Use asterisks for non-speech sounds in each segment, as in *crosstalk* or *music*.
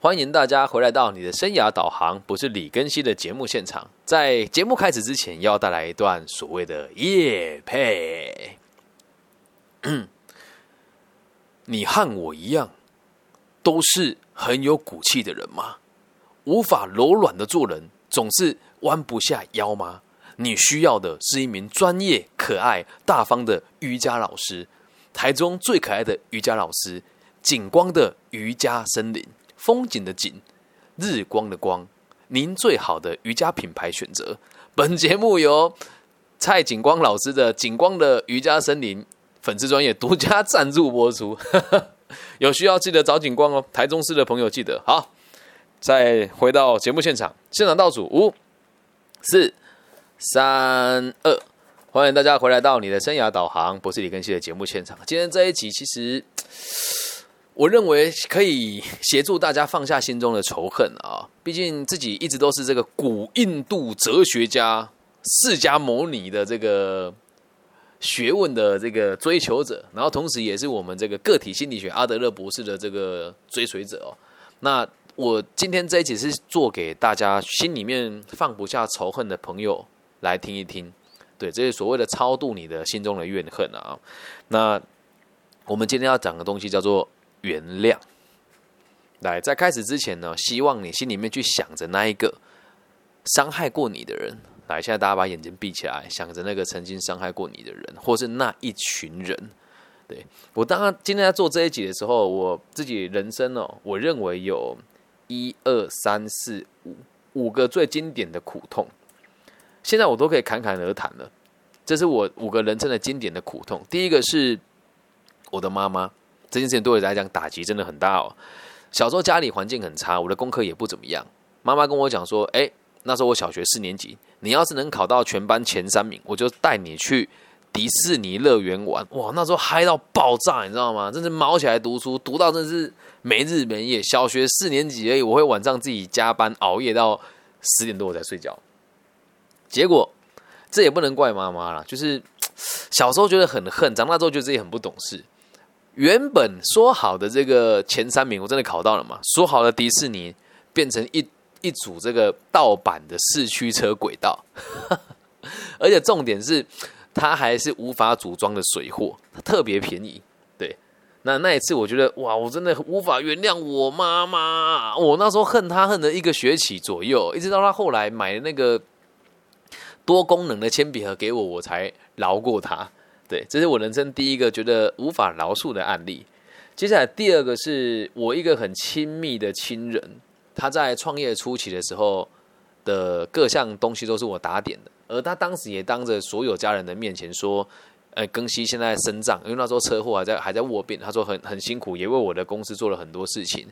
欢迎大家回来到你的生涯导航，不是李根熙的节目现场。在节目开始之前，要带来一段所谓的夜配。*clears throat* 你和我一样，都是很有骨气的人吗？无法柔软的做人，总是弯不下腰吗？你需要的是一名专业、可爱、大方的瑜伽老师。台中最可爱的瑜伽老师，景光的瑜伽森林。风景的景，日光的光，您最好的瑜伽品牌选择。本节目由蔡景光老师的景光的瑜伽森林粉丝专业独家赞助播出。*laughs* 有需要记得找景光哦，台中市的朋友记得。好，再回到节目现场，现场倒数五、四、三、二，欢迎大家回来到你的生涯导航，不是李根熙的节目现场。今天这一集其实。我认为可以协助大家放下心中的仇恨啊！毕竟自己一直都是这个古印度哲学家释迦牟尼的这个学问的这个追求者，然后同时也是我们这个个体心理学阿德勒博士的这个追随者哦。那我今天这一集是做给大家心里面放不下仇恨的朋友来听一听，对，这是所谓的超度你的心中的怨恨啊。那我们今天要讲的东西叫做。原谅。来，在开始之前呢，希望你心里面去想着那一个伤害过你的人。来，现在大家把眼睛闭起来，想着那个曾经伤害过你的人，或是那一群人。对我，当今天在做这一集的时候，我自己人生哦，我认为有一二三四五五个最经典的苦痛，现在我都可以侃侃而谈了。这是我五个人生的经典的苦痛。第一个是我的妈妈。这件事情对我来讲打击真的很大哦。小时候家里环境很差，我的功课也不怎么样。妈妈跟我讲说：“哎，那时候我小学四年级，你要是能考到全班前三名，我就带你去迪士尼乐园玩。”哇，那时候嗨到爆炸，你知道吗？真是毛起来读书，读到真是没日没夜。小学四年级而已，我会晚上自己加班熬夜到十点多我才睡觉。结果这也不能怪妈妈了，就是 *tsk* 小时候觉得很恨，长大之后觉得自己很不懂事。原本说好的这个前三名，我真的考到了嘛？说好的迪士尼变成一一组这个盗版的四驱车轨道，*laughs* 而且重点是它还是无法组装的水货，它特别便宜。对，那那一次我觉得哇，我真的无法原谅我妈妈，我那时候恨她恨了一个学期左右，一直到她后来买了那个多功能的铅笔盒给我，我才饶过她。对，这是我人生第一个觉得无法饶恕的案例。接下来第二个是我一个很亲密的亲人，他在创业初期的时候的各项东西都是我打点的，而他当时也当着所有家人的面前说：“呃，庚希现在身障，因为那时候车祸还在还在卧病，他说很很辛苦，也为我的公司做了很多事情。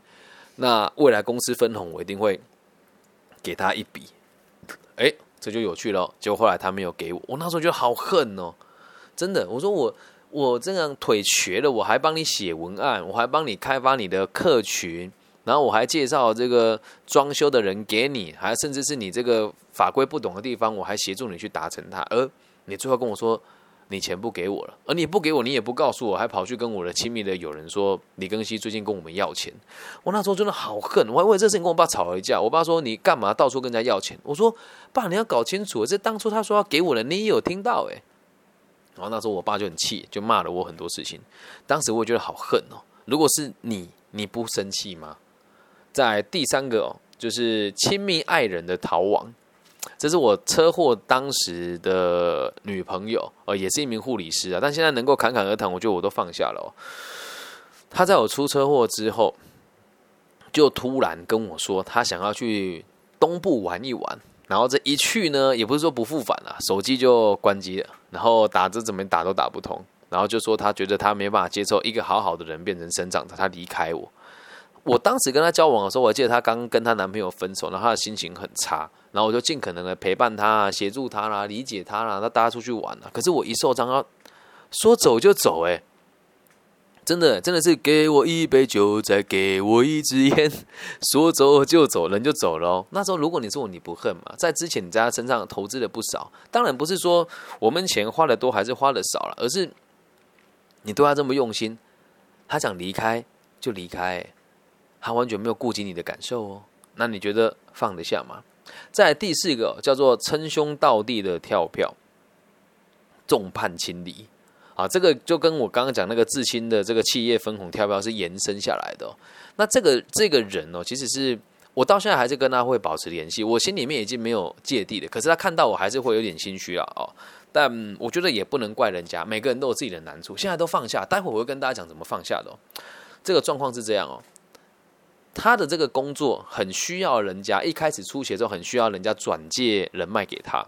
那未来公司分红，我一定会给他一笔。”哎，这就有趣了。结果后来他没有给我，我那时候觉得好恨哦。真的，我说我我这样腿瘸了，我还帮你写文案，我还帮你开发你的客群，然后我还介绍这个装修的人给你，还甚至是你这个法规不懂的地方，我还协助你去达成它。而你最后跟我说你钱不给我了，而你不给我，你也不告诉我，还跑去跟我的亲密的友人说李庚希最近跟我们要钱。我那时候真的好恨，我还为这事情跟我爸吵了一架。我爸说你干嘛到处跟人家要钱？我说爸，你要搞清楚，这当初他说要给我的，你也有听到诶。然后那时候我爸就很气，就骂了我很多事情。当时我觉得好恨哦。如果是你，你不生气吗？在第三个哦，就是亲密爱人的逃亡。这是我车祸当时的女朋友，呃，也是一名护理师啊。但现在能够侃侃而谈，我觉得我都放下了哦。他在我出车祸之后，就突然跟我说，他想要去东部玩一玩。然后这一去呢，也不是说不复返了，手机就关机了，然后打字怎么打都打不通，然后就说他觉得他没办法接受一个好好的人变成生长者，他离开我。我当时跟他交往的时候，我记得他刚跟她男朋友分手，然后他的心情很差，然后我就尽可能的陪伴他、协助他啦、理解他啦，他大家出去玩了。可是我一受伤，要说走就走，哎。真的，真的是给我一杯酒，再给我一支烟，*laughs* 说走就走，人就走了。那时候如果你是我，你不恨嘛？在之前你在他身上投资了不少，当然不是说我们钱花的多还是花的少了，而是你对他这么用心，他想离开就离开，他完全没有顾及你的感受哦。那你觉得放得下吗？在第四个叫做称兄道弟的跳票，众叛亲离啊，这个就跟我刚刚讲那个至亲的这个企业分红跳票是延伸下来的。那这个这个人哦，其实是我到现在还是跟他会保持联系，我心里面已经没有芥蒂了。可是他看到我还是会有点心虚啊哦。但我觉得也不能怪人家，每个人都有自己的难处，现在都放下。待会我会跟大家讲怎么放下的。这个状况是这样哦。他的这个工作很需要人家，一开始出血之后很需要人家转介人脉给他，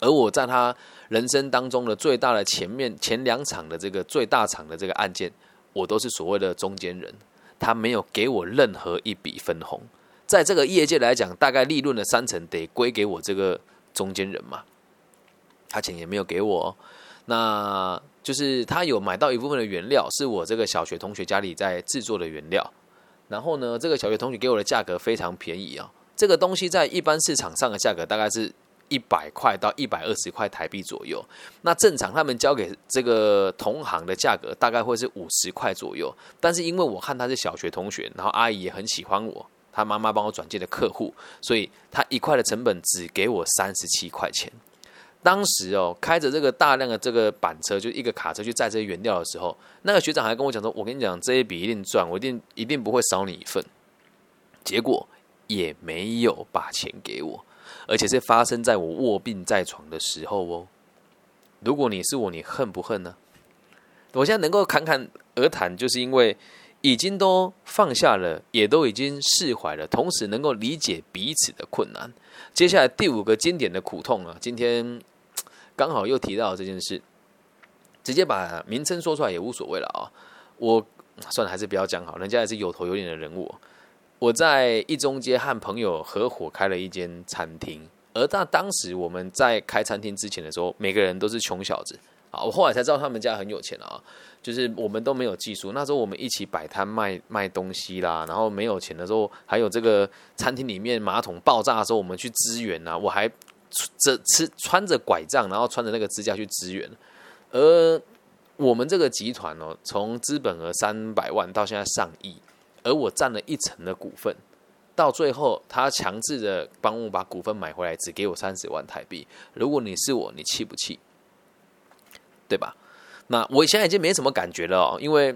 而我在他人生当中的最大的前面前两场的这个最大场的这个案件，我都是所谓的中间人，他没有给我任何一笔分红，在这个业界来讲，大概利润的三成得归给我这个中间人嘛，他钱也没有给我，那就是他有买到一部分的原料，是我这个小学同学家里在制作的原料。然后呢，这个小学同学给我的价格非常便宜啊！这个东西在一般市场上的价格大概是一百块到一百二十块台币左右。那正常他们交给这个同行的价格大概会是五十块左右。但是因为我看他是小学同学，然后阿姨也很喜欢我，他妈妈帮我转介的客户，所以他一块的成本只给我三十七块钱。当时哦，开着这个大量的这个板车，就一个卡车去载这些原料的时候，那个学长还跟我讲说：“我跟你讲，这一笔一定赚，我一定一定不会少你一份。”结果也没有把钱给我，而且是发生在我卧病在床的时候哦。如果你是我，你恨不恨呢？我现在能够侃侃而谈，就是因为已经都放下了，也都已经释怀了，同时能够理解彼此的困难。接下来第五个经典的苦痛啊，今天。刚好又提到这件事，直接把名称说出来也无所谓了啊！我算了，还是不要讲好，人家也是有头有脸的人物。我在一中街和朋友合伙开了一间餐厅，而在当时我们在开餐厅之前的时候，每个人都是穷小子啊！我后来才知道他们家很有钱啊，就是我们都没有技术，那时候我们一起摆摊卖卖东西啦，然后没有钱的时候，还有这个餐厅里面马桶爆炸的时候，我们去支援啊，我还。这吃穿着拐杖，然后穿着那个支架去支援，而我们这个集团哦，从资本额三百万到现在上亿，而我占了一成的股份，到最后他强制的帮我把股份买回来，只给我三十万台币。如果你是我，你气不气？对吧？那我现在已经没什么感觉了哦，因为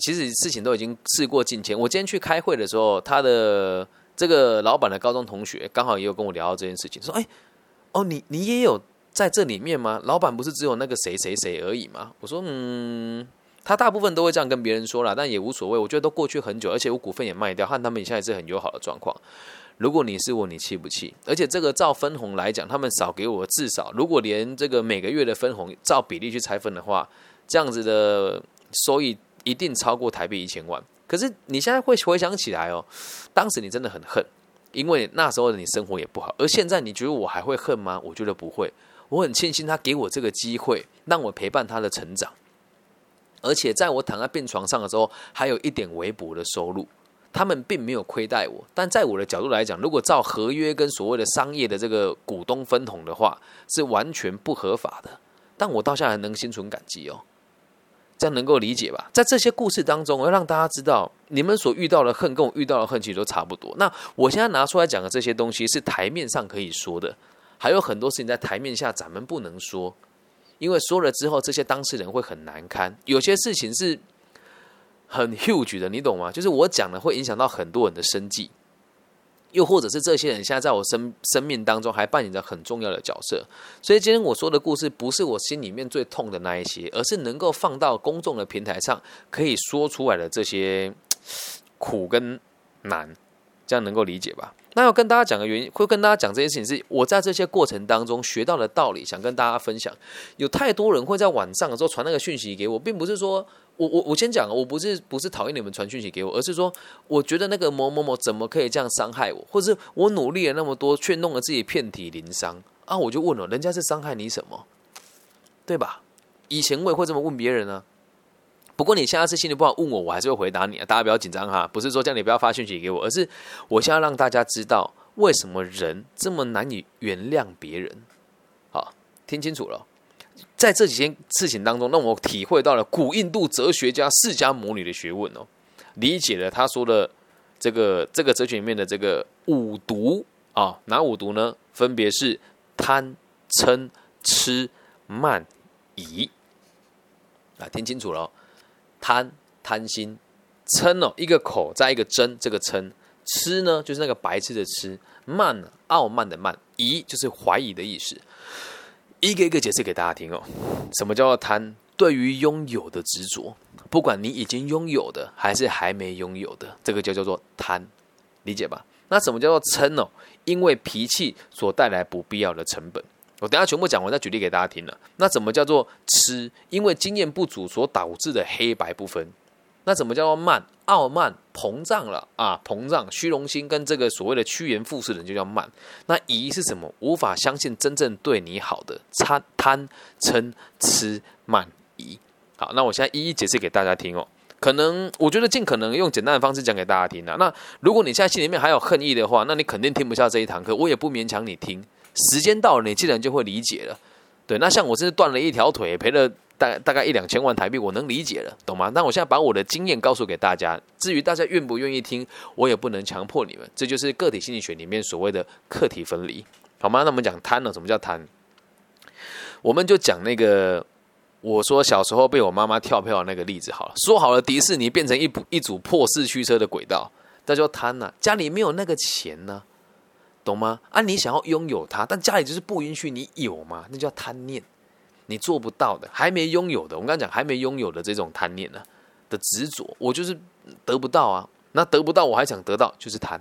其实事情都已经事过境迁。我今天去开会的时候，他的这个老板的高中同学刚好也有跟我聊到这件事情，说：“哎。”哦，你你也有在这里面吗？老板不是只有那个谁谁谁而已吗？我说，嗯，他大部分都会这样跟别人说了，但也无所谓。我觉得都过去很久，而且我股份也卖掉，和他们现在是很友好的状况。如果你是我，你气不气？而且这个照分红来讲，他们少给我至少，如果连这个每个月的分红照比例去拆分的话，这样子的收益一定超过台币一千万。可是你现在会回想起来哦，当时你真的很恨。因为那时候的你生活也不好，而现在你觉得我还会恨吗？我觉得不会，我很庆幸他给我这个机会，让我陪伴他的成长，而且在我躺在病床上的时候，还有一点微薄的收入。他们并没有亏待我，但在我的角度来讲，如果照合约跟所谓的商业的这个股东分红的话，是完全不合法的。但我到现在还能心存感激哦。这样能够理解吧？在这些故事当中，我要让大家知道，你们所遇到的恨跟我遇到的恨其实都差不多。那我现在拿出来讲的这些东西，是台面上可以说的，还有很多事情在台面下咱们不能说，因为说了之后，这些当事人会很难堪。有些事情是很 huge 的，你懂吗？就是我讲的会影响到很多人的生计。又或者是这些人现在在我生生命当中还扮演着很重要的角色，所以今天我说的故事不是我心里面最痛的那一些，而是能够放到公众的平台上可以说出来的这些苦跟难，这样能够理解吧？那要跟大家讲的原因，会跟大家讲这件事情，是我在这些过程当中学到的道理，想跟大家分享。有太多人会在晚上的时候传那个讯息给我，并不是说。我我我先讲，我不是不是讨厌你们传讯息给我，而是说，我觉得那个某某某怎么可以这样伤害我，或者是我努力了那么多，却弄得自己遍体鳞伤啊！我就问了，人家是伤害你什么？对吧？以前我也会这么问别人呢。不过你现在是心里不好问我，我还是会回答你啊！大家不要紧张哈，不是说叫你不要发讯息给我，而是我现在让大家知道为什么人这么难以原谅别人。好，听清楚了。在这几件事情当中，让我体会到了古印度哲学家释迦牟尼的学问哦，理解了他说的这个这个哲学里面的这个五毒啊，哪五毒呢？分别是贪、嗔、痴、慢、疑。啊，听清楚了，贪贪心，嗔哦，一个口在一个真，这个嗔；痴呢，就是那个白痴的痴；慢，傲慢的慢；疑就是怀疑的意思。一个一个解释给大家听哦。什么叫做贪？对于拥有的执着，不管你已经拥有的还是还没拥有的，这个就叫做贪，理解吧？那什么叫做嗔哦？因为脾气所带来不必要的成本。我等下全部讲完再举例给大家听了。那怎么叫做痴？因为经验不足所导致的黑白不分。那怎么叫做慢？傲慢膨胀了啊，膨胀虚荣心跟这个所谓的趋炎附势的人就叫慢。那疑是什么？无法相信真正对你好的贪贪嗔痴慢。疑好，那我现在一一解释给大家听哦。可能我觉得尽可能用简单的方式讲给大家听啊。那如果你现在心里面还有恨意的话，那你肯定听不下这一堂课。我也不勉强你听，时间到了，你自然就会理解了。对，那像我这是断了一条腿，赔了大大概一两千万台币，我能理解了，懂吗？那我现在把我的经验告诉给大家。至于大家愿不愿意听，我也不能强迫你们。这就是个体心理学里面所谓的课题分离，好吗？那我们讲贪呢？什么叫贪？我们就讲那个。我说小时候被我妈妈跳票的那个例子好了，说好了迪士尼变成一部一组破四驱车的轨道，那叫贪呐。家里没有那个钱呢，懂吗？啊，你想要拥有它，但家里就是不允许你有嘛，那叫贪念。你做不到的，还没拥有的，我刚刚讲还没拥有的这种贪念呢的执着，我就是得不到啊。那得不到我还想得到，就是贪。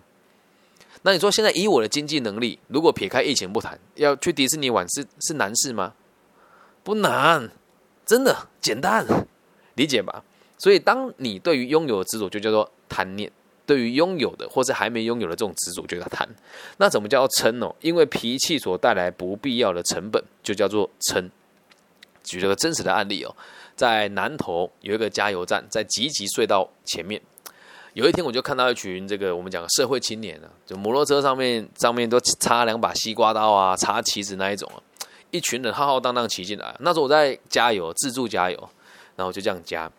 那你说现在以我的经济能力，如果撇开疫情不谈，要去迪士尼玩是是难事吗？不难。真的简单，理解吧？所以，当你对于拥有的执着，就叫做贪念；对于拥有的或是还没拥有的这种执着，就叫贪。那怎么叫嗔哦？因为脾气所带来不必要的成本，就叫做嗔。举了个真实的案例哦，在南头有一个加油站，在吉吉隧道前面，有一天我就看到一群这个我们讲社会青年啊，就摩托车上面上面都插两把西瓜刀啊，插旗子那一种啊。一群人浩浩荡荡骑进来，那时候我在加油，自助加油，然后就这样加。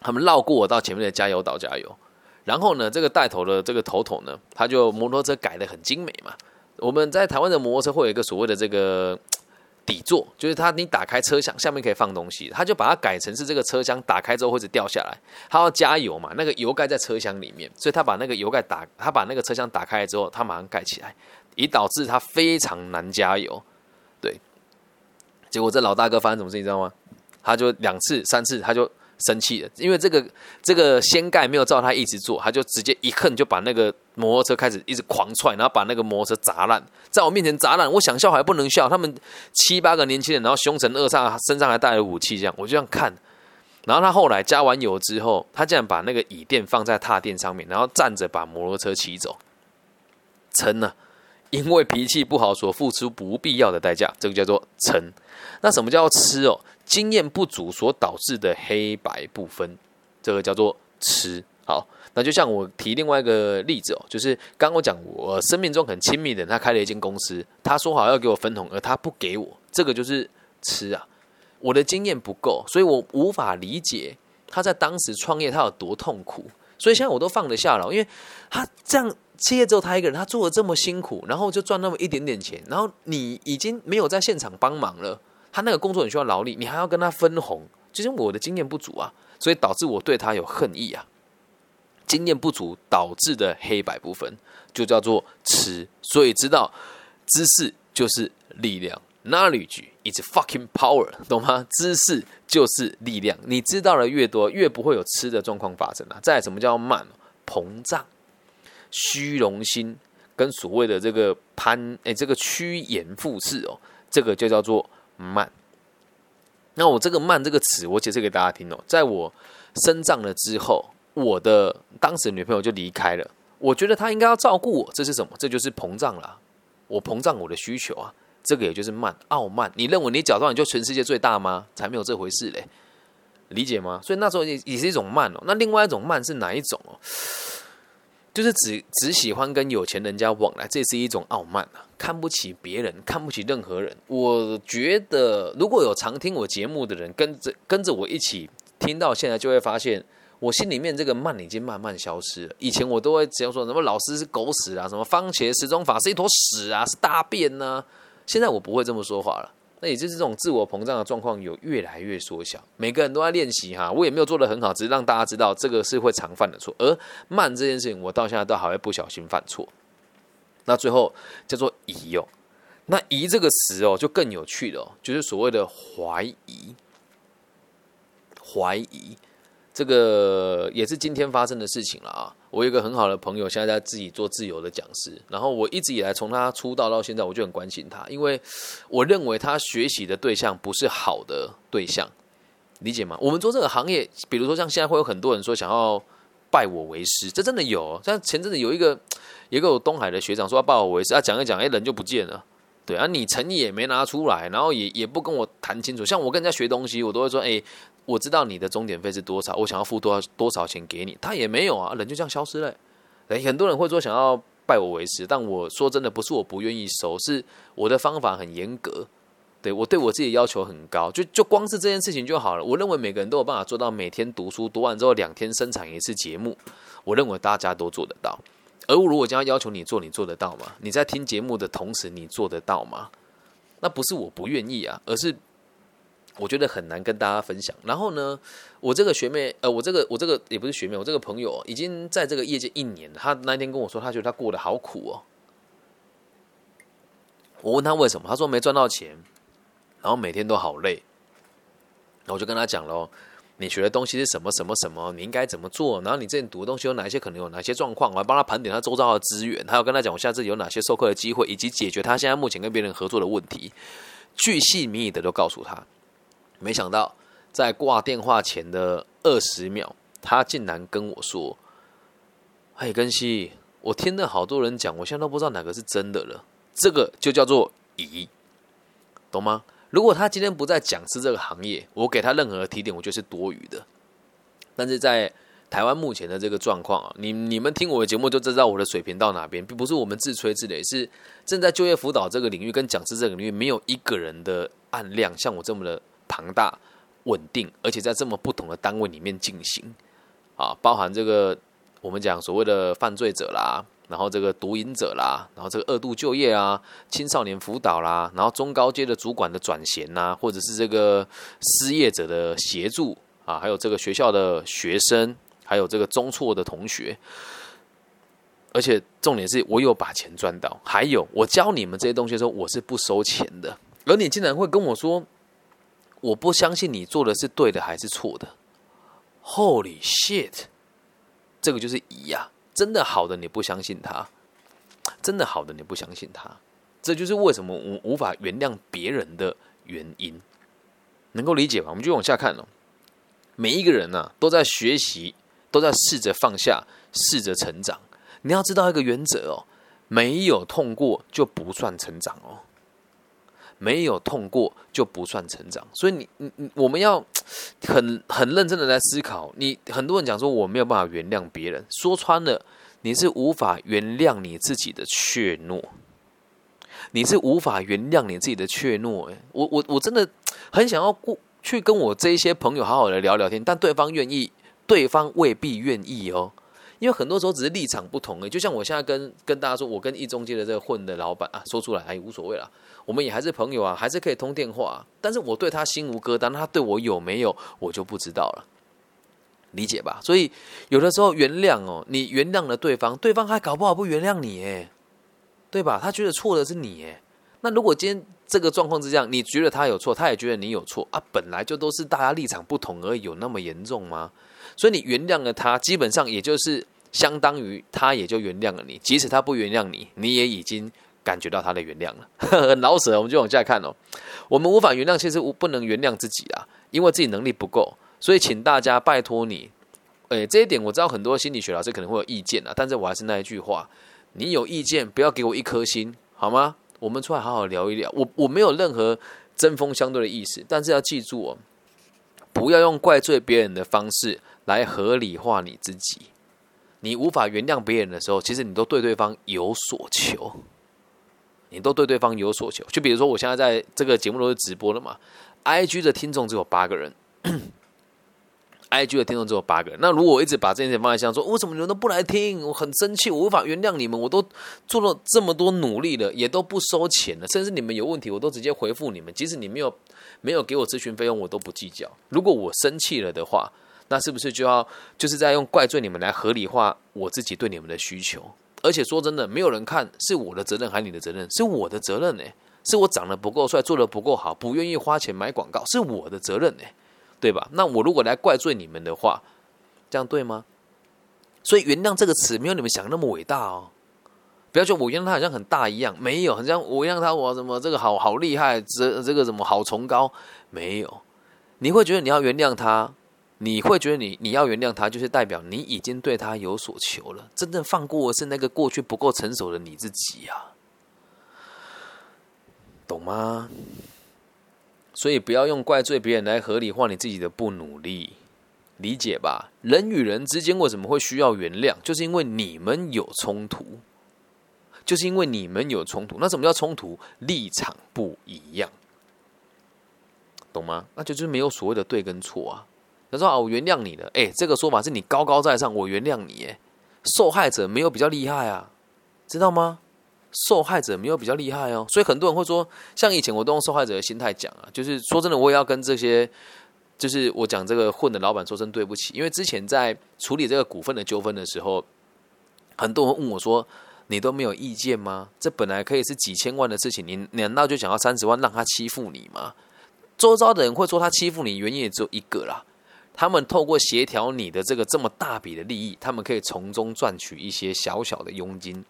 他们绕过我到前面的加油岛加油，然后呢，这个带头的这个头头呢，他就摩托车改的很精美嘛。我们在台湾的摩托车会有一个所谓的这个底座，就是它你打开车厢下面可以放东西，他就把它改成是这个车厢打开之后会是掉下来。他要加油嘛，那个油盖在车厢里面，所以他把那个油盖打，他把那个车厢打开之后，他马上盖起来，以导致它非常难加油。对结果这老大哥发生什么事，你知道吗？他就两次、三次，他就生气了，因为这个这个掀盖没有照他一直做，他就直接一恨就把那个摩托车开始一直狂踹，然后把那个摩托车砸烂，在我面前砸烂。我想笑还不能笑，他们七八个年轻人，然后凶神恶煞，身上还带了武器，这样我就这样看。然后他后来加完油之后，他竟然把那个椅垫放在踏垫上面，然后站着把摩托车骑走，撑了。因为脾气不好所付出不必要的代价，这个叫做嗔。那什么叫吃哦？经验不足所导致的黑白不分，这个叫做吃。好，那就像我提另外一个例子哦，就是刚我讲我生命中很亲密的人，他开了一间公司，他说好要给我分红，而他不给我，这个就是吃啊。我的经验不够，所以我无法理解他在当时创业他有多痛苦，所以现在我都放得下了，因为他这样。企业只有他一个人，他做的这么辛苦，然后就赚那么一点点钱，然后你已经没有在现场帮忙了，他那个工作很需要劳力，你还要跟他分红，就是我的经验不足啊，所以导致我对他有恨意啊。经验不足导致的黑白部分，就叫做吃。所以知道知识就是力量，knowledge is fucking power，懂吗？知识就是力量，你知道的越多，越不会有吃的状况发生啊。再什么叫慢膨胀？虚荣心跟所谓的这个攀哎，这个趋炎附势哦，这个就叫做慢。那我这个慢这个词，我解释给大家听哦。在我生长了之后，我的当时女朋友就离开了。我觉得她应该要照顾我，这是什么？这就是膨胀了。我膨胀我的需求啊，这个也就是慢，傲慢。你认为你假装你就全世界最大吗？才没有这回事嘞，理解吗？所以那时候也也是一种慢哦。那另外一种慢是哪一种哦？就是只只喜欢跟有钱人家往来，这是一种傲慢啊！看不起别人，看不起任何人。我觉得，如果有常听我节目的人，跟着跟着我一起听到现在，就会发现我心里面这个慢已经慢慢消失了。以前我都会只要说什么老师是狗屎啊，什么番茄时钟法是一坨屎啊，是大便呢。现在我不会这么说话了。那也就是这种自我膨胀的状况有越来越缩小。每个人都在练习哈，我也没有做的很好，只是让大家知道这个是会常犯的错。而慢这件事情，我到现在都还会不小心犯错。那最后叫做疑哦，那疑这个词哦就更有趣了，就是所谓的怀疑，怀疑。这个也是今天发生的事情了啊！我有一个很好的朋友，现在在自己做自由的讲师。然后我一直以来从他出道到现在，我就很关心他，因为我认为他学习的对象不是好的对象，理解吗？我们做这个行业，比如说像现在会有很多人说想要拜我为师，这真的有。像前阵子有一个一个东海的学长说要拜我为师，他讲一讲，哎，人就不见了。对啊，你诚意也没拿出来，然后也也不跟我谈清楚。像我跟人家学东西，我都会说，哎。我知道你的终点费是多少，我想要付多少多少钱给你，他也没有啊，人就这样消失了。哎，很多人会说想要拜我为师，但我说真的不是我不愿意收，是我的方法很严格，对我对我自己要求很高，就就光是这件事情就好了。我认为每个人都有办法做到每天读书，读完之后两天生产一次节目，我认为大家都做得到。而我如果将要要求你做，你做得到吗？你在听节目的同时，你做得到吗？那不是我不愿意啊，而是。我觉得很难跟大家分享。然后呢，我这个学妹，呃，我这个我这个也不是学妹，我这个朋友已经在这个业界一年了。他那天跟我说，他觉得他过得好苦哦。我问他为什么，他说没赚到钱，然后每天都好累。然后我就跟他讲喽，你学的东西是什么什么什么，你应该怎么做？然后你之前读的东西有哪一些可能有哪些状况？我还帮他盘点他周遭的资源，还要跟他讲我下次有哪些授课的机会，以及解决他现在目前跟别人合作的问题，巨细靡遗的都告诉他。没想到，在挂电话前的二十秒，他竟然跟我说：“嘿，根西，我听了好多人讲，我现在都不知道哪个是真的了。这个就叫做疑，懂吗？如果他今天不在讲师这个行业，我给他任何提点，我觉得是多余的。但是在台湾目前的这个状况啊，你你们听我的节目就知道我的水平到哪边，并不是我们自吹自擂，是正在就业辅导这个领域跟讲师这个领域，没有一个人的案量像我这么的。”庞大、稳定，而且在这么不同的单位里面进行，啊，包含这个我们讲所谓的犯罪者啦，然后这个毒瘾者啦，然后这个二度就业啊，青少年辅导啦，然后中高阶的主管的转衔呐，或者是这个失业者的协助啊，还有这个学校的学生，还有这个中辍的同学，而且重点是我有把钱赚到，还有我教你们这些东西的时候，我是不收钱的，而你竟然会跟我说。我不相信你做的是对的还是错的，Holy shit！这个就是疑呀，真的好的你不相信他，真的好的你不相信他，这就是为什么我无法原谅别人的原因，能够理解吗？我们就往下看了，每一个人呢都在学习，都在试着放下，试着成长。你要知道一个原则哦，没有痛过就不算成长哦。没有痛过就不算成长，所以你你你，我们要 *tsk* 很很认真的来思考。你很多人讲说我没有办法原谅别人，说穿了，你是无法原谅你自己的怯懦，你是无法原谅你自己的怯懦。哎，我我我真的 *tsk* 很想要过去跟我这一些朋友好好的聊聊天，但对方愿意，对方未必愿意哦。因为很多时候只是立场不同诶，就像我现在跟跟大家说，我跟一中街的这个混的老板啊，说出来哎无所谓了，我们也还是朋友啊，还是可以通电话。但是我对他心无疙瘩，他对我有没有，我就不知道了，理解吧？所以有的时候原谅哦，你原谅了对方，对方还搞不好不原谅你诶，对吧？他觉得错的是你诶。那如果今天这个状况是这样，你觉得他有错，他也觉得你有错啊，本来就都是大家立场不同而已，有那么严重吗？所以你原谅了他，基本上也就是相当于他也就原谅了你。即使他不原谅你，你也已经感觉到他的原谅了。很 *laughs* 老舍，我们就往下看哦。我们无法原谅，其实无不能原谅自己啊，因为自己能力不够。所以请大家拜托你，诶，这一点我知道很多心理学老师可能会有意见啊，但是我还是那一句话，你有意见不要给我一颗心，好吗？我们出来好好聊一聊。我我没有任何针锋相对的意思，但是要记住哦，不要用怪罪别人的方式。来合理化你自己，你无法原谅别人的时候，其实你都对对方有所求，你都对对方有所求。就比如说，我现在在这个节目都是直播的嘛，IG 的听众只有八个人 IG 的听众只有八个。那如果我一直把这件事放在心上，说为什么你们都不来听？我很生气，我无法原谅你们。我都做了这么多努力了，也都不收钱了，甚至你们有问题，我都直接回复你们。即使你没有没有给我咨询费用，我都不计较。如果我生气了的话，那是不是就要就是在用怪罪你们来合理化我自己对你们的需求？而且说真的，没有人看是我的责任还是你的责任？是我的责任呢？是我长得不够帅，做的不够好，不愿意花钱买广告，是我的责任呢？对吧？那我如果来怪罪你们的话，这样对吗？所以原谅这个词没有你们想那么伟大哦。不要说我原谅他好像很大一样，没有，好像我原谅他我什么这个好好厉害，这这个什么好崇高，没有。你会觉得你要原谅他，你会觉得你你要原谅他，就是代表你已经对他有所求了。真正放过的是那个过去不够成熟的你自己呀，懂吗？所以不要用怪罪别人来合理化你自己的不努力，理解吧？人与人之间为什么会需要原谅？就是因为你们有冲突，就是因为你们有冲突。那什么叫冲突？立场不一样，懂吗？那就就是没有所谓的对跟错啊。他说啊，我原谅你了。哎，这个说法是你高高在上，我原谅你。哎，受害者没有比较厉害啊，知道吗？受害者没有比较厉害哦，所以很多人会说，像以前我都用受害者的心态讲啊，就是说真的，我也要跟这些，就是我讲这个混的老板说声对不起，因为之前在处理这个股份的纠纷的时候，很多人问我说，你都没有意见吗？这本来可以是几千万的事情，你难道就想要三十万让他欺负你吗？周遭的人会说他欺负你，原因也只有一个啦，他们透过协调你的这个这么大笔的利益，他们可以从中赚取一些小小的佣金。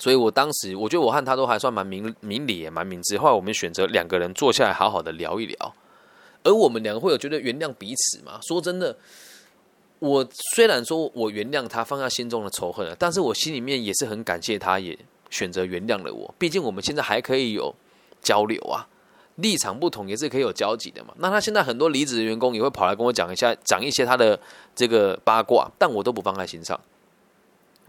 所以我当时，我觉得我和他都还算蛮明明理，也蛮明智。后来我们选择两个人坐下来，好好的聊一聊。而我们两个会有觉得原谅彼此嘛？说真的，我虽然说我原谅他，放下心中的仇恨了，但是我心里面也是很感谢他，也选择原谅了我。毕竟我们现在还可以有交流啊，立场不同也是可以有交集的嘛。那他现在很多离职的员工也会跑来跟我讲一下，讲一些他的这个八卦，但我都不放在心上。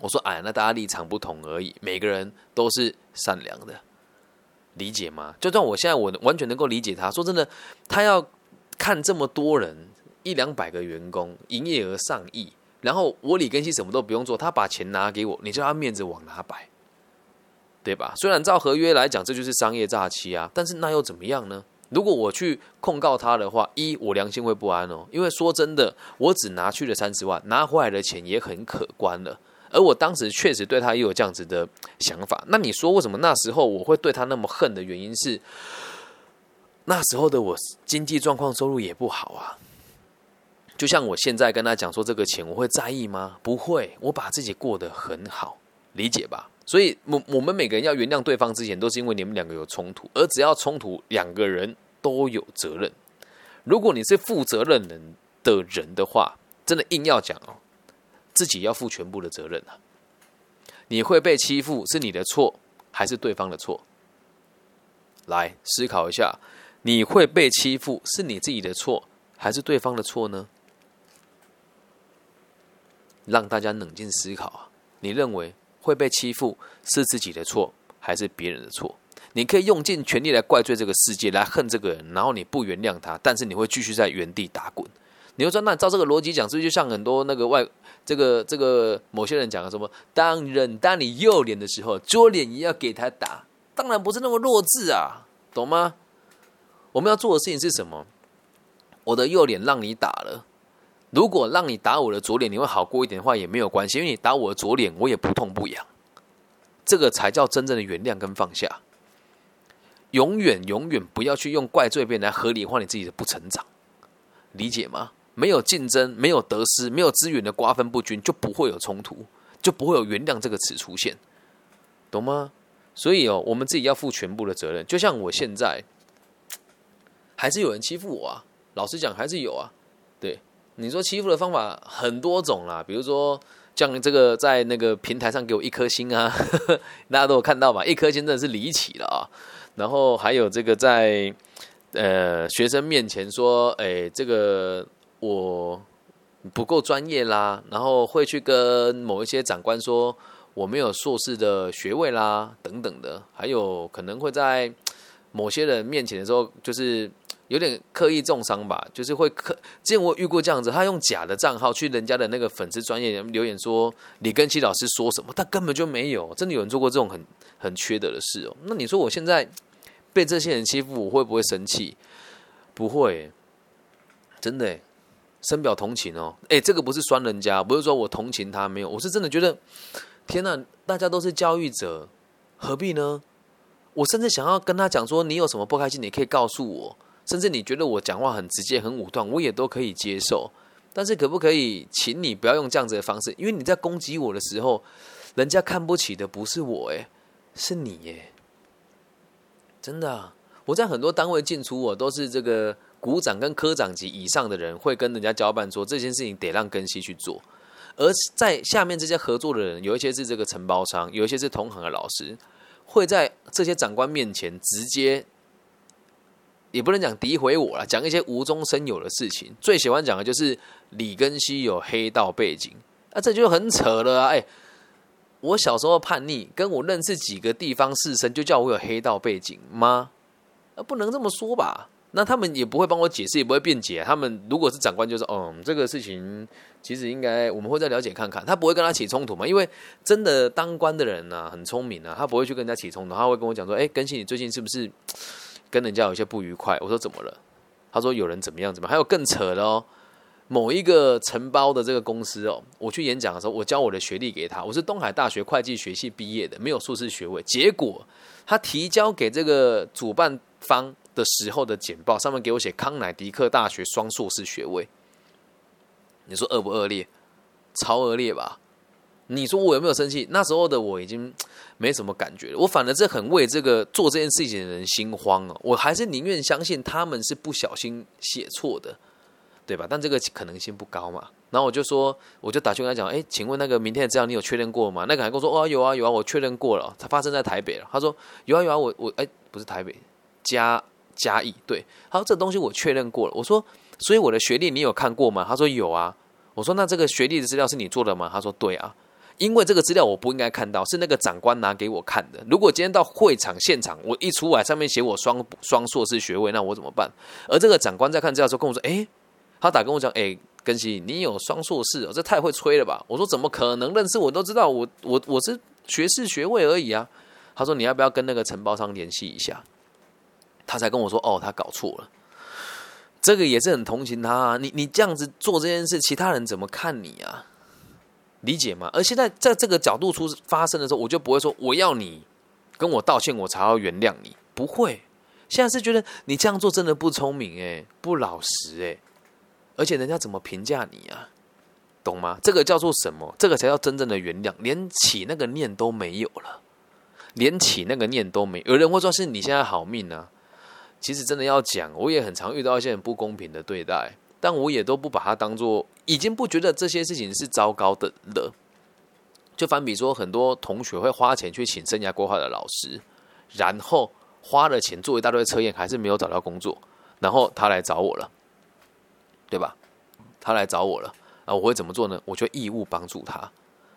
我说：“哎，那大家立场不同而已，每个人都是善良的，理解吗？就算我现在我完全能够理解他。说真的，他要看这么多人，一两百个员工，营业额上亿，然后我李根熙什么都不用做，他把钱拿给我，你叫他面子往哪摆？对吧？虽然照合约来讲，这就是商业诈欺啊，但是那又怎么样呢？如果我去控告他的话，一我良心会不安哦，因为说真的，我只拿去了三十万，拿回来的钱也很可观了。”而我当时确实对他也有这样子的想法。那你说为什么那时候我会对他那么恨的原因是，那时候的我经济状况收入也不好啊。就像我现在跟他讲说这个钱我会在意吗？不会，我把自己过得很好，理解吧？所以，我我们每个人要原谅对方之前，都是因为你们两个有冲突。而只要冲突，两个人都有责任。如果你是负责任人的人的话，真的硬要讲哦。自己要负全部的责任啊！你会被欺负是你的错还是对方的错？来思考一下，你会被欺负是你自己的错还是对方的错呢？让大家冷静思考啊！你认为会被欺负是自己的错还是别人的错？你可以用尽全力来怪罪这个世界，来恨这个人，然后你不原谅他，但是你会继续在原地打滚。你会说，那照这个逻辑讲，是不是就像很多那个外？这个这个某些人讲的什么？当人当你右脸的时候，左脸也要给他打。当然不是那么弱智啊，懂吗？我们要做的事情是什么？我的右脸让你打了，如果让你打我的左脸，你会好过一点的话，也没有关系，因为你打我的左脸，我也不痛不痒。这个才叫真正的原谅跟放下。永远永远不要去用怪罪别人来合理化你自己的不成长，理解吗？没有竞争，没有得失，没有资源的瓜分不均，就不会有冲突，就不会有原谅这个词出现，懂吗？所以哦，我们自己要负全部的责任。就像我现在，还是有人欺负我啊。老实讲，还是有啊。对，你说欺负的方法很多种啦，比如说像这个在那个平台上给我一颗星啊，*laughs* 大家都有看到吧？一颗星真的是离奇了啊。然后还有这个在呃学生面前说，哎，这个。我不够专业啦，然后会去跟某一些长官说我没有硕士的学位啦，等等的，还有可能会在某些人面前的时候，就是有点刻意重伤吧，就是会刻。之前我遇过这样子，他用假的账号去人家的那个粉丝专业留言说李根熙老师说什么，但根本就没有，真的有人做过这种很很缺德的事哦。那你说我现在被这些人欺负，我会不会生气？不会，真的，深表同情哦。哎，这个不是酸人家，不是说我同情他没有，我是真的觉得，天哪，大家都是教育者，何必呢？我甚至想要跟他讲说，你有什么不开心，你可以告诉我。甚至你觉得我讲话很直接、很武断，我也都可以接受。但是可不可以，请你不要用这样子的方式？因为你在攻击我的时候，人家看不起的不是我，诶，是你，耶。真的，我在很多单位进出，我都是这个股长跟科长级以上的人会跟人家交办说，这件事情得让根西去做。而在下面这些合作的人，有一些是这个承包商，有一些是同行的老师。会在这些长官面前直接，也不能讲诋毁我了，讲一些无中生有的事情。最喜欢讲的就是李根熙有黑道背景，啊，这就很扯了啊！哎，我小时候叛逆，跟我认识几个地方士绅，就叫我有黑道背景吗？啊，不能这么说吧？那他们也不会帮我解释，也不会辩解。他们如果是长官，就是嗯，这个事情其实应该我们会再了解看看。他不会跟他起冲突嘛？因为真的当官的人呢，很聪明啊，他不会去跟人家起冲突。他会跟我讲说：“哎，更新你最近是不是跟人家有些不愉快？”我说：“怎么了？”他说：“有人怎么样怎么？还有更扯的哦，某一个承包的这个公司哦，我去演讲的时候，我交我的学历给他，我是东海大学会计学系毕业的，没有硕士学位。结果他提交给这个主办方。”的时候的简报上面给我写康乃迪克大学双硕士学位，你说恶不恶劣？超恶劣吧？你说我有没有生气？那时候的我已经 *tsk* 没什么感觉了，我反而是很为这个做这件事情的人心慌啊！我还是宁愿相信他们是不小心写错的，对吧？但这个可能性不高嘛。然后我就说，我就打去跟他讲，哎，请问那个明天的资料你有确认过吗？那个还跟我说，哦，有啊有啊，我确认过了，它发生在台北了。他说有啊有啊，我我哎，不是台北加。加一对，好，这东西我确认过了。我说，所以我的学历你有看过吗？他说有啊。我说那这个学历的资料是你做的吗？他说对啊。因为这个资料我不应该看到，是那个长官拿给我看的。如果今天到会场现场，我一出来上面写我双双硕士学位，那我怎么办？而这个长官在看资料时候跟我说：“哎，他打跟我讲，哎，根熙，你有双硕士哦，这太会吹了吧？”我说：“怎么可能？认识我都知道，我我我是学士学位而已啊。”他说：“你要不要跟那个承包商联系一下？”他才跟我说：“哦，他搞错了。”这个也是很同情他啊。你你这样子做这件事，其他人怎么看你啊？理解吗？而现在在这个角度出发生的时候，我就不会说我要你跟我道歉，我才要原谅你。不会，现在是觉得你这样做真的不聪明，哎，不老实，哎，而且人家怎么评价你啊？懂吗？这个叫做什么？这个才叫真正的原谅，连起那个念都没有了，连起那个念都没。有有人会说是你现在好命啊？其实真的要讲，我也很常遇到一些很不公平的对待，但我也都不把它当做，已经不觉得这些事情是糟糕的了。就反比说，很多同学会花钱去请生涯规划的老师，然后花了钱做一大堆测验，还是没有找到工作，然后他来找我了，对吧？他来找我了，啊，我会怎么做呢？我就义务帮助他，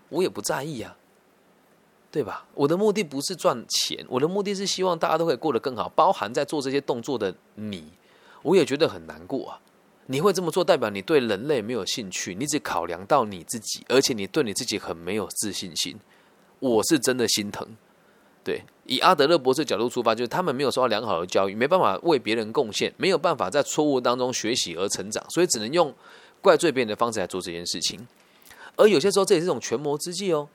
我也不在意啊。对吧？我的目的不是赚钱，我的目的是希望大家都可以过得更好。包含在做这些动作的你，我也觉得很难过啊。你会这么做，代表你对人类没有兴趣，你只考量到你自己，而且你对你自己很没有自信心。我是真的心疼。对，以阿德勒博士角度出发，就是他们没有受到良好的教育，没办法为别人贡献，没有办法在错误当中学习而成长，所以只能用怪罪别人的方式来做这件事情。而有些时候，这也是一种权谋之计哦。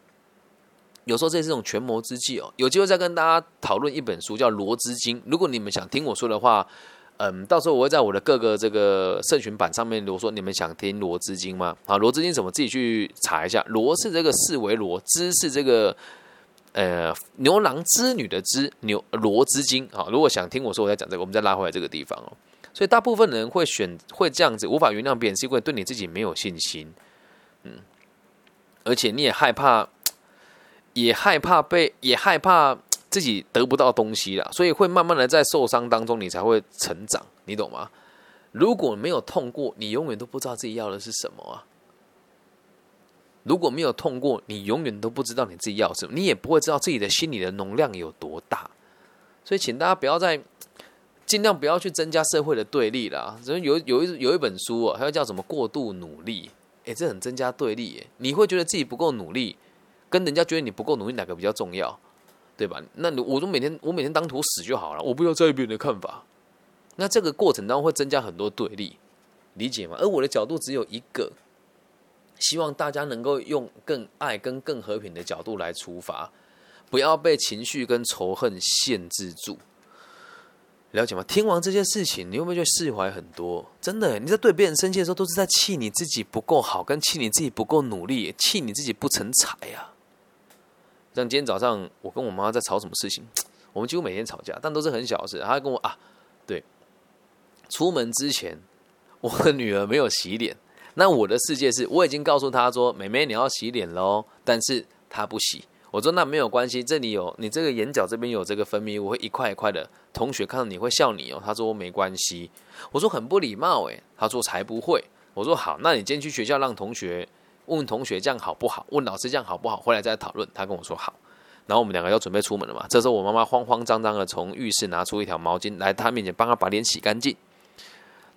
有时候这是一种权谋之计哦。有机会再跟大家讨论一本书，叫《罗织经》。如果你们想听我说的话，嗯，到时候我会在我的各个这个社群版上面，如果说你们想听《罗织经》吗？啊，《罗织经》怎么自己去查一下？罗是这个四维罗，织是这个呃牛郎织女的织，牛罗织经啊。如果想听我说，我在讲这个，我们再拉回来这个地方哦。所以大部分人会选会这样子，无法原谅别人，是因为对你自己没有信心，嗯，而且你也害怕。也害怕被，也害怕自己得不到东西了，所以会慢慢的在受伤当中，你才会成长，你懂吗？如果没有痛过，你永远都不知道自己要的是什么啊！如果没有痛过，你永远都不知道你自己要什么，你也不会知道自己的心里的容量有多大。所以，请大家不要再尽量不要去增加社会的对立啦。有有有一有一本书哦，它叫什么过度努力？诶，这很增加对立耶。你会觉得自己不够努力，跟人家觉得你不够努力，哪个比较重要？对吧？那你我都每天我每天当土死就好了，我不要在意别人的看法。那这个过程当中会增加很多对立，理解吗？而我的角度只有一个，希望大家能够用更爱跟更和平的角度来出发，不要被情绪跟仇恨限制住。了解吗？听完这件事情，你会不会就释怀很多？真的，你在对别人生气的时候，都是在气你自己不够好，跟气你自己不够努力，气你自己不成才呀。像今天早上，我跟我妈在吵什么事情？我们几乎每天吵架，但都是很小的事。她跟我啊，对，出门之前，我的女儿没有洗脸。那我的世界是，我已经告诉她说：“妹妹，你要洗脸喽。”但是她不洗。我说那没有关系，这里有你这个眼角这边有这个分泌，我会一块一块的。同学看到你会笑你哦。他说没关系。我说很不礼貌诶。他说才不会。我说好，那你今天去学校让同学问同学这样好不好？问老师这样好不好？回来再讨论。他跟我说好。然后我们两个要准备出门了嘛。这时候我妈妈慌慌张张的从浴室拿出一条毛巾来他面前帮他把脸洗干净。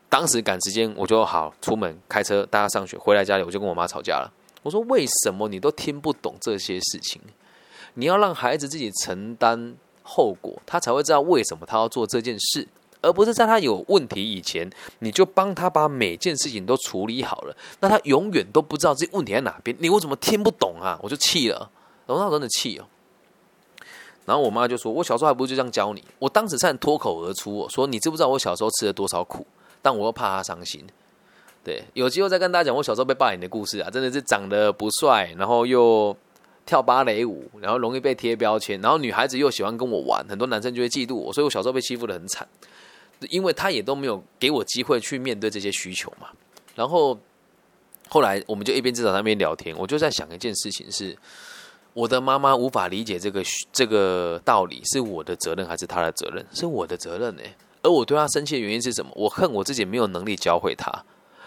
当时赶时间，我就好出门开车带他上学。回来家里我就跟我妈吵架了。我说为什么你都听不懂这些事情？你要让孩子自己承担后果，他才会知道为什么他要做这件事，而不是在他有问题以前，你就帮他把每件事情都处理好了，那他永远都不知道这问题在哪边。你为什么听不懂啊？我就气了，然后真的气哦。然后我妈就说：“我小时候还不是就这样教你？”我当时差点脱口而出我说：“你知不知道我小时候吃了多少苦？”但我又怕他伤心。对，有机会再跟大家讲我小时候被霸凌的故事啊，真的是长得不帅，然后又。跳芭蕾舞，然后容易被贴标签，然后女孩子又喜欢跟我玩，很多男生就会嫉妒我，所以我小时候被欺负的很惨，因为他也都没有给我机会去面对这些需求嘛。然后后来我们就一边在那边聊天，我就在想一件事情：是我的妈妈无法理解这个这个道理，是我的责任还是她的责任？是我的责任呢。而我对她生气的原因是什么？我恨我自己没有能力教会她，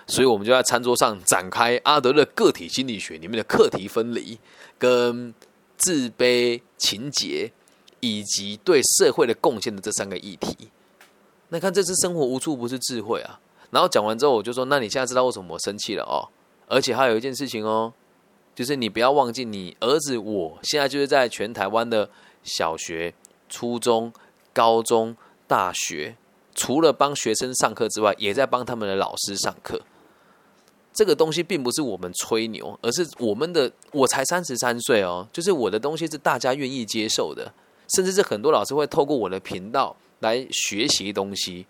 所以我们就在餐桌上展开阿德勒个体心理学里面的课题分离。跟自卑情节以及对社会的贡献的这三个议题，那看这次生活无处不是智慧啊！然后讲完之后，我就说：那你现在知道为什么我生气了哦？而且还有一件事情哦，就是你不要忘记，你儿子我现在就是在全台湾的小学、初中、高中、大学，除了帮学生上课之外，也在帮他们的老师上课。这个东西并不是我们吹牛，而是我们的我才三十三岁哦，就是我的东西是大家愿意接受的，甚至是很多老师会透过我的频道来学习东西。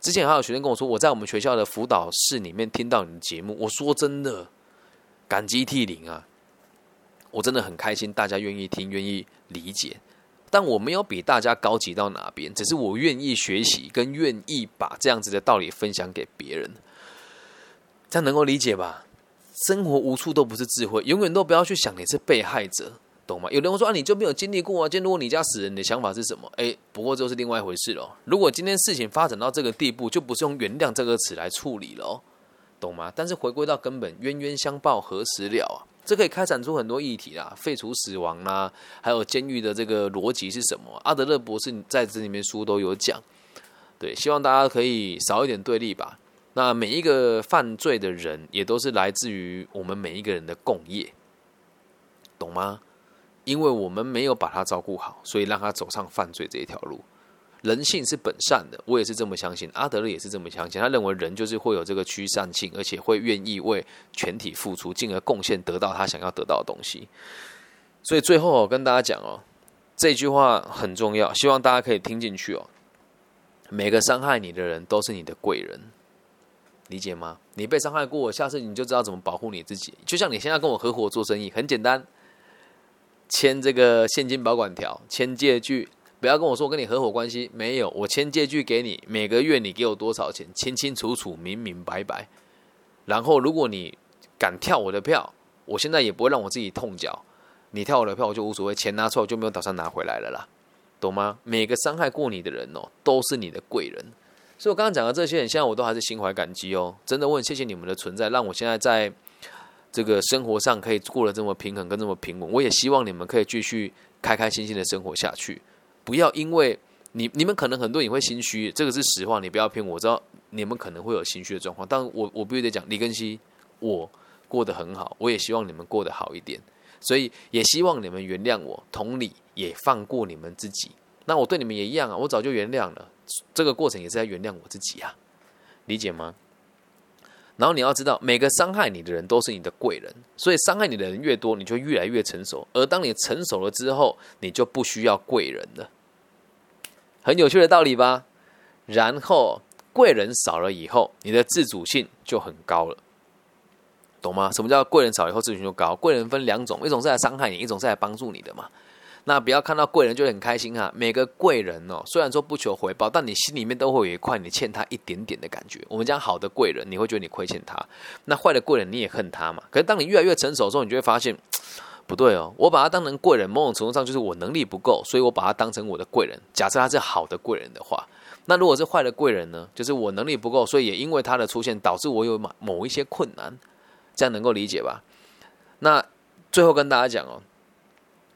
之前还有学生跟我说，我在我们学校的辅导室里面听到你的节目，我说真的感激涕零啊！我真的很开心，大家愿意听，愿意理解，但我没有比大家高级到哪边，只是我愿意学习，跟愿意把这样子的道理分享给别人。这样能够理解吧？生活无处都不是智慧，永远都不要去想你是被害者，懂吗？有人会说啊，你就没有经历过啊？今如果你家死人，你的想法是什么？哎，不过就是另外一回事喽。如果今天事情发展到这个地步，就不是用原谅这个词来处理了，懂吗？但是回归到根本，冤冤相报何时了啊？这可以开展出很多议题啦，废除死亡啦，还有监狱的这个逻辑是什么？阿德勒博士在这里面书都有讲。对，希望大家可以少一点对立吧。那每一个犯罪的人，也都是来自于我们每一个人的共业，懂吗？因为我们没有把他照顾好，所以让他走上犯罪这一条路。人性是本善的，我也是这么相信。阿德勒也是这么相信，他认为人就是会有这个趋善性，而且会愿意为全体付出，进而贡献得到他想要得到的东西。所以最后我跟大家讲哦，这句话很重要，希望大家可以听进去哦。每个伤害你的人都是你的贵人。理解吗？你被伤害过，下次你就知道怎么保护你自己。就像你现在跟我合伙做生意，很简单，签这个现金保管条，签借据，不要跟我说跟你合伙关系没有，我签借据给你，每个月你给我多少钱，清清楚楚、明明白白。然后，如果你敢跳我的票，我现在也不会让我自己痛脚。你跳我的票，我就无所谓，钱拿出来就没有打算拿回来了啦，懂吗？每个伤害过你的人哦，都是你的贵人。所以，我刚刚讲的这些人，现在我都还是心怀感激哦。真的，我很谢谢你们的存在，让我现在在这个生活上可以过得这么平衡跟这么平稳。我也希望你们可以继续开开心心的生活下去，不要因为你你们可能很多人会心虚，这个是实话，你不要骗我。我知道你们可能会有心虚的状况，但我我必须得讲，李根熙，我过得很好，我也希望你们过得好一点，所以也希望你们原谅我，同理也放过你们自己。那我对你们也一样啊，我早就原谅了，这个过程也是在原谅我自己啊，理解吗？然后你要知道，每个伤害你的人都是你的贵人，所以伤害你的人越多，你就越来越成熟。而当你成熟了之后，你就不需要贵人了。很有趣的道理吧？然后贵人少了以后，你的自主性就很高了，懂吗？什么叫贵人少以后自主性就高？贵人分两种，一种是来伤害你，一种是来帮助你的嘛。那不要看到贵人就很开心哈。每个贵人哦，虽然说不求回报，但你心里面都会有一块你欠他一点点的感觉。我们讲好的贵人，你会觉得你亏欠他；那坏的贵人，你也恨他嘛。可是当你越来越成熟之后，你就会发现 *tsk* 不对哦。我把他当成贵人，某种程度上就是我能力不够，所以我把他当成我的贵人。假设他是好的贵人的话，那如果是坏的贵人呢？就是我能力不够，所以也因为他的出现，导致我有某某一些困难。这样能够理解吧？那最后跟大家讲哦。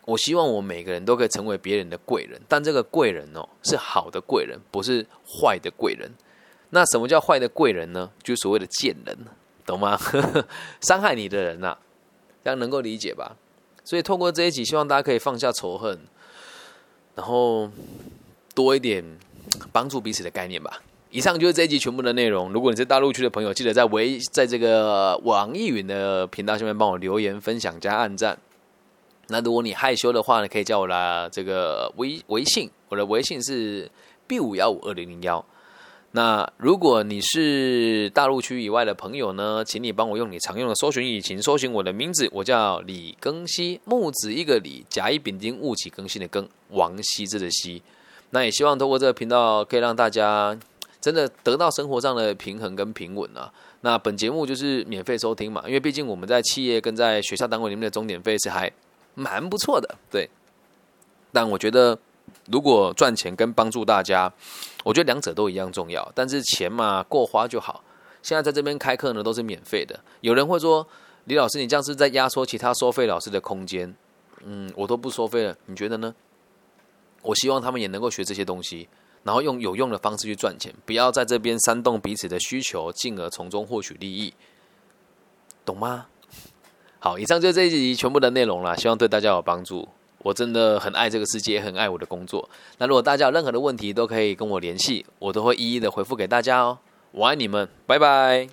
我希望我每个人都可以成为别人的贵人，但这个贵人哦是好的贵人，不是坏的贵人。那什么叫坏的贵人呢？就是所谓的贱人，懂吗？*laughs* 伤害你的人呐，这样能够理解吧？所以透过这一集，希望大家可以放下仇恨，然后多一点帮助彼此的概念吧。以上就是这一集全部的内容。如果你是大陆区的朋友，记得在微在这个网易云的频道下面帮我留言、分享、加按赞。那如果你害羞的话呢，可以叫我来这个微微信，我的微信是 B 五幺五二零零幺。那如果你是大陆区以外的朋友呢，请你帮我用你常用的搜寻引擎搜寻我的名字，我叫李更新，木子一个李，甲乙丙丁戊己更新的更，王羲之的羲。那也希望通过这个频道，可以让大家真的得到生活上的平衡跟平稳啊。那本节目就是免费收听嘛，因为毕竟我们在企业跟在学校单位里面的钟点费是还。蛮不错的，对。但我觉得，如果赚钱跟帮助大家，我觉得两者都一样重要。但是钱嘛，够花就好。现在在这边开课呢，都是免费的。有人会说：“李老师，你这样是在压缩其他收费老师的空间。”嗯，我都不收费了，你觉得呢？我希望他们也能够学这些东西，然后用有用的方式去赚钱，不要在这边煽动彼此的需求，进而从中获取利益，懂吗？好，以上就是这一集全部的内容了，希望对大家有帮助。我真的很爱这个世界，很爱我的工作。那如果大家有任何的问题，都可以跟我联系，我都会一一的回复给大家哦。我爱你们，拜拜。